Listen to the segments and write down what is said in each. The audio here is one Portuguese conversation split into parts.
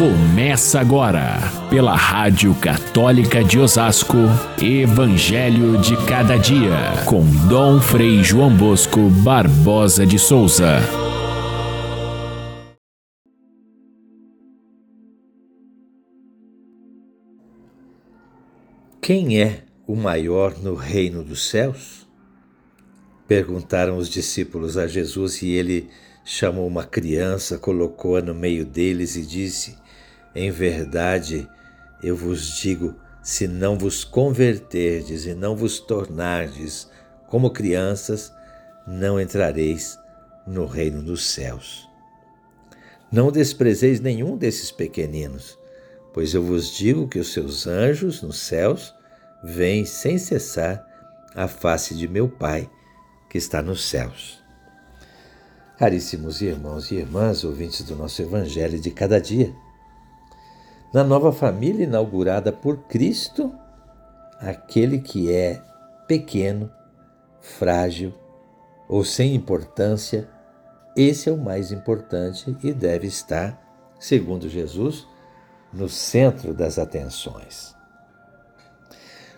Começa agora, pela Rádio Católica de Osasco, Evangelho de Cada Dia, com Dom Frei João Bosco Barbosa de Souza. Quem é o maior no reino dos céus? Perguntaram os discípulos a Jesus e ele chamou uma criança, colocou-a no meio deles e disse: Em verdade, eu vos digo, se não vos converterdes e não vos tornardes como crianças, não entrareis no reino dos céus. Não desprezeis nenhum desses pequeninos, pois eu vos digo que os seus anjos nos céus veem sem cessar a face de meu Pai que está nos céus. Caríssimos irmãos e irmãs, ouvintes do nosso Evangelho de cada dia, na nova família inaugurada por Cristo, aquele que é pequeno, frágil ou sem importância, esse é o mais importante e deve estar, segundo Jesus, no centro das atenções.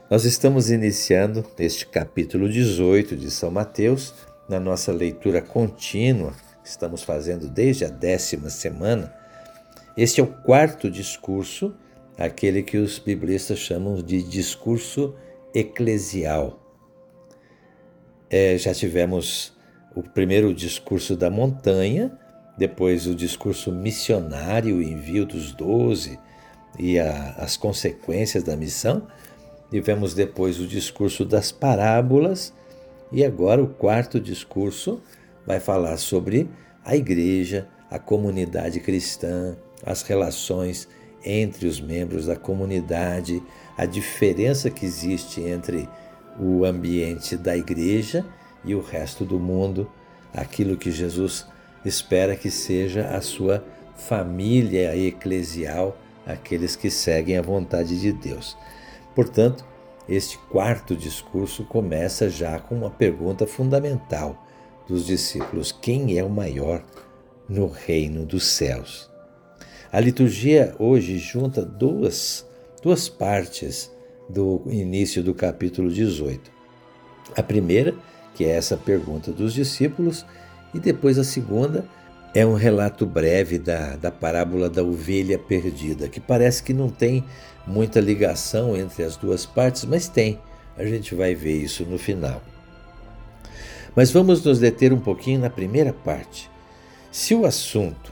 Nós estamos iniciando este capítulo 18 de São Mateus na nossa leitura contínua, que estamos fazendo desde a décima semana, este é o quarto discurso, aquele que os biblistas chamam de discurso eclesial. É, já tivemos o primeiro discurso da montanha, depois o discurso missionário, o envio dos doze e a, as consequências da missão. Tivemos depois o discurso das parábolas e agora o quarto discurso vai falar sobre a igreja, a comunidade cristã, as relações entre os membros da comunidade, a diferença que existe entre o ambiente da igreja e o resto do mundo, aquilo que Jesus espera que seja a sua família eclesial, aqueles que seguem a vontade de Deus. Portanto, este quarto discurso começa já com uma pergunta fundamental dos discípulos: quem é o maior no reino dos céus? A liturgia hoje junta duas, duas partes do início do capítulo 18. A primeira, que é essa pergunta dos discípulos, e depois a segunda, é um relato breve da, da parábola da ovelha perdida, que parece que não tem muita ligação entre as duas partes, mas tem. A gente vai ver isso no final. Mas vamos nos deter um pouquinho na primeira parte. Se o assunto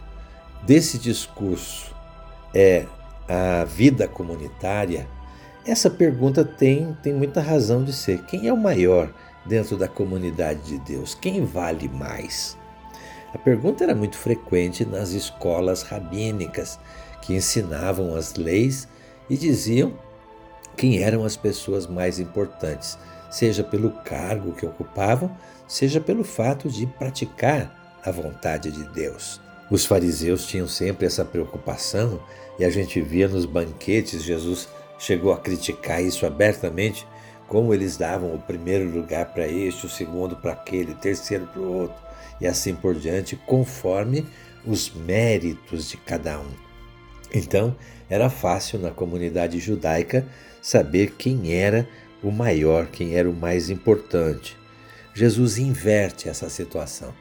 desse discurso é a vida comunitária, essa pergunta tem, tem muita razão de ser. Quem é o maior dentro da comunidade de Deus? Quem vale mais? A pergunta era muito frequente nas escolas rabínicas, que ensinavam as leis e diziam quem eram as pessoas mais importantes, seja pelo cargo que ocupavam, seja pelo fato de praticar a vontade de Deus. Os fariseus tinham sempre essa preocupação e a gente via nos banquetes, Jesus chegou a criticar isso abertamente, como eles davam o primeiro lugar para este, o segundo para aquele, o terceiro para o outro, e assim por diante, conforme os méritos de cada um. Então, era fácil na comunidade judaica saber quem era o maior, quem era o mais importante. Jesus inverte essa situação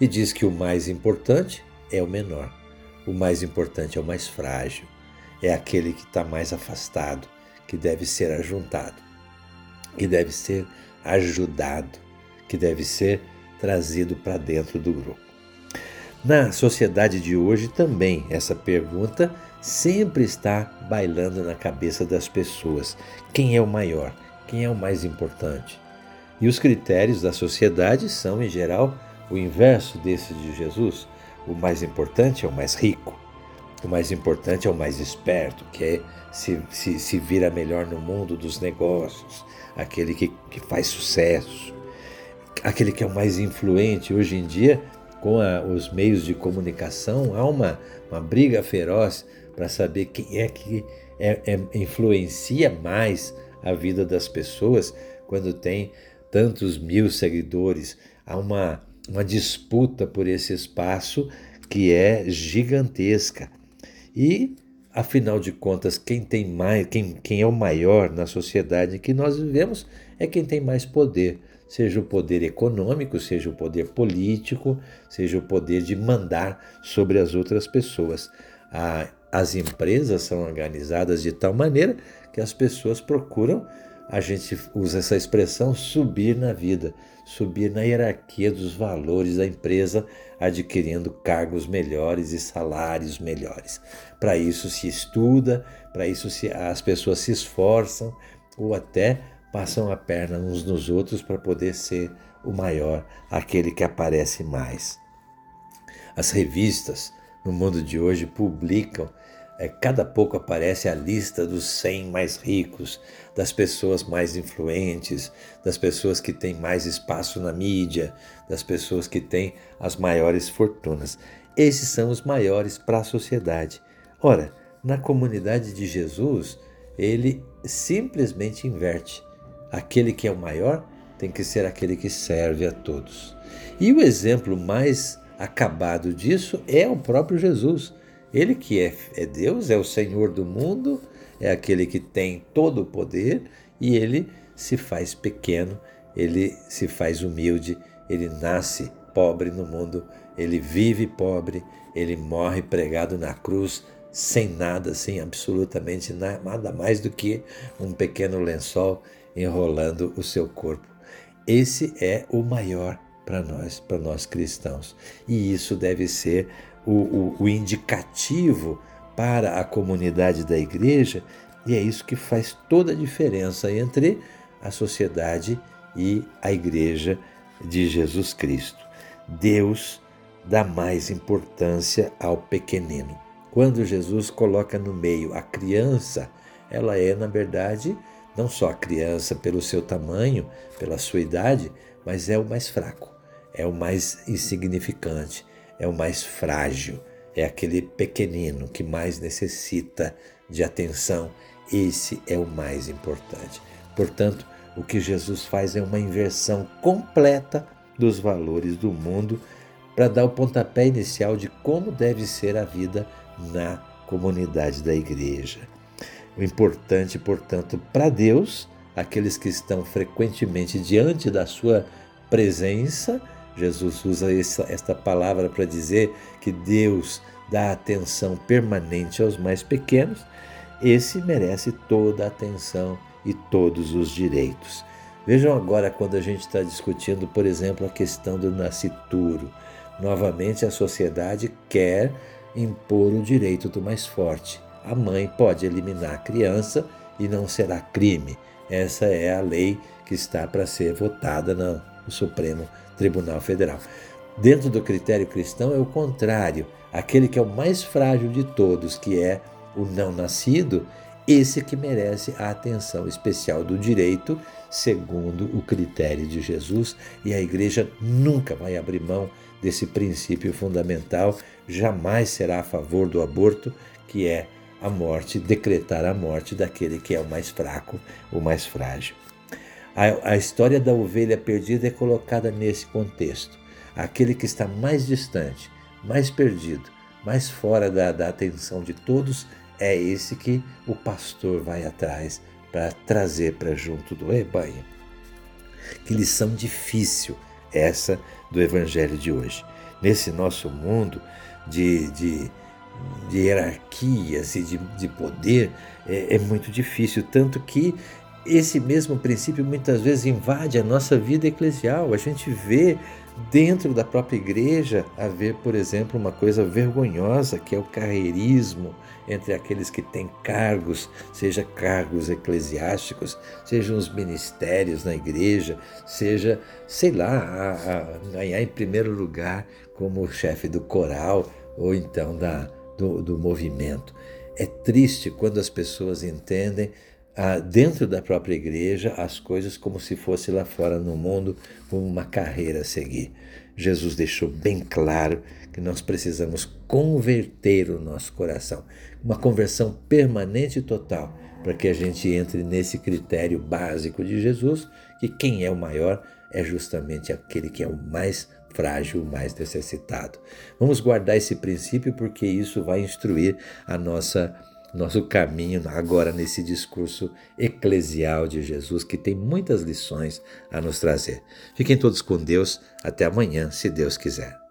e diz que o mais importante é o menor, o mais importante é o mais frágil, é aquele que está mais afastado, que deve ser ajuntado, que deve ser ajudado, que deve ser trazido para dentro do grupo. Na sociedade de hoje também essa pergunta sempre está bailando na cabeça das pessoas. Quem é o maior? Quem é o mais importante? E os critérios da sociedade são, em geral, o inverso desse de Jesus. O mais importante é o mais rico. O mais importante é o mais esperto, que é se, se, se vira melhor no mundo dos negócios, aquele que, que faz sucesso, aquele que é o mais influente. Hoje em dia, com a, os meios de comunicação, há uma, uma briga feroz para saber quem é que é, é, influencia mais a vida das pessoas quando tem tantos mil seguidores. Há uma, uma disputa por esse espaço que é gigantesca. E Afinal de contas, quem tem mais, quem, quem é o maior na sociedade que nós vivemos é quem tem mais poder, seja o poder econômico, seja o poder político, seja o poder de mandar sobre as outras pessoas. A, as empresas são organizadas de tal maneira que as pessoas procuram, a gente usa essa expressão, subir na vida, subir na hierarquia dos valores da empresa, adquirindo cargos melhores e salários melhores. Para isso se estuda, para isso se, as pessoas se esforçam ou até passam a perna uns nos outros para poder ser o maior, aquele que aparece mais. As revistas no mundo de hoje publicam é, cada pouco aparece a lista dos 100 mais ricos, das pessoas mais influentes, das pessoas que têm mais espaço na mídia, das pessoas que têm as maiores fortunas. Esses são os maiores para a sociedade. Ora, na comunidade de Jesus, ele simplesmente inverte. Aquele que é o maior tem que ser aquele que serve a todos. E o exemplo mais acabado disso é o próprio Jesus ele que é, é Deus, é o Senhor do mundo, é aquele que tem todo o poder e ele se faz pequeno, ele se faz humilde, ele nasce pobre no mundo, ele vive pobre, ele morre pregado na cruz sem nada, sem absolutamente nada mais do que um pequeno lençol enrolando o seu corpo. Esse é o maior para nós, para nós cristãos. E isso deve ser o, o, o indicativo para a comunidade da igreja, e é isso que faz toda a diferença entre a sociedade e a igreja de Jesus Cristo. Deus dá mais importância ao pequenino. Quando Jesus coloca no meio a criança, ela é, na verdade, não só a criança pelo seu tamanho, pela sua idade, mas é o mais fraco, é o mais insignificante, é o mais frágil, é aquele pequenino que mais necessita de atenção. Esse é o mais importante. Portanto, o que Jesus faz é uma inversão completa dos valores do mundo para dar o pontapé inicial de como deve ser a vida na comunidade da igreja. O importante, portanto, para Deus, aqueles que estão frequentemente diante da sua presença, Jesus usa essa, esta palavra para dizer que Deus dá atenção permanente aos mais pequenos, esse merece toda a atenção e todos os direitos. Vejam agora quando a gente está discutindo, por exemplo, a questão do nascituro. Novamente, a sociedade quer impor o direito do mais forte. A mãe pode eliminar a criança e não será crime. Essa é a lei que está para ser votada no Supremo Tribunal Federal. Dentro do critério cristão é o contrário. Aquele que é o mais frágil de todos, que é o não nascido, esse que merece a atenção especial do direito, segundo o critério de Jesus, e a igreja nunca vai abrir mão desse princípio fundamental, jamais será a favor do aborto, que é a morte, decretar a morte daquele que é o mais fraco, o mais frágil. A, a história da ovelha perdida é colocada nesse contexto. Aquele que está mais distante, mais perdido, mais fora da, da atenção de todos, é esse que o pastor vai atrás para trazer para junto do rebanho. Que lição difícil essa do evangelho de hoje. Nesse nosso mundo de, de, de hierarquias e de, de poder, é, é muito difícil. Tanto que esse mesmo princípio muitas vezes invade a nossa vida eclesial. A gente vê dentro da própria igreja haver, por exemplo, uma coisa vergonhosa que é o carreirismo entre aqueles que têm cargos, seja cargos eclesiásticos, sejam os ministérios na igreja, seja, sei lá, ganhar em primeiro lugar como chefe do coral ou então da, do, do movimento. É triste quando as pessoas entendem ah, dentro da própria igreja as coisas como se fosse lá fora no mundo, uma carreira a seguir. Jesus deixou bem claro que nós precisamos converter o nosso coração, uma conversão permanente e total, para que a gente entre nesse critério básico de Jesus, que quem é o maior é justamente aquele que é o mais frágil, o mais necessitado. Vamos guardar esse princípio porque isso vai instruir a nossa nosso caminho agora nesse discurso eclesial de Jesus, que tem muitas lições a nos trazer. Fiquem todos com Deus. Até amanhã, se Deus quiser.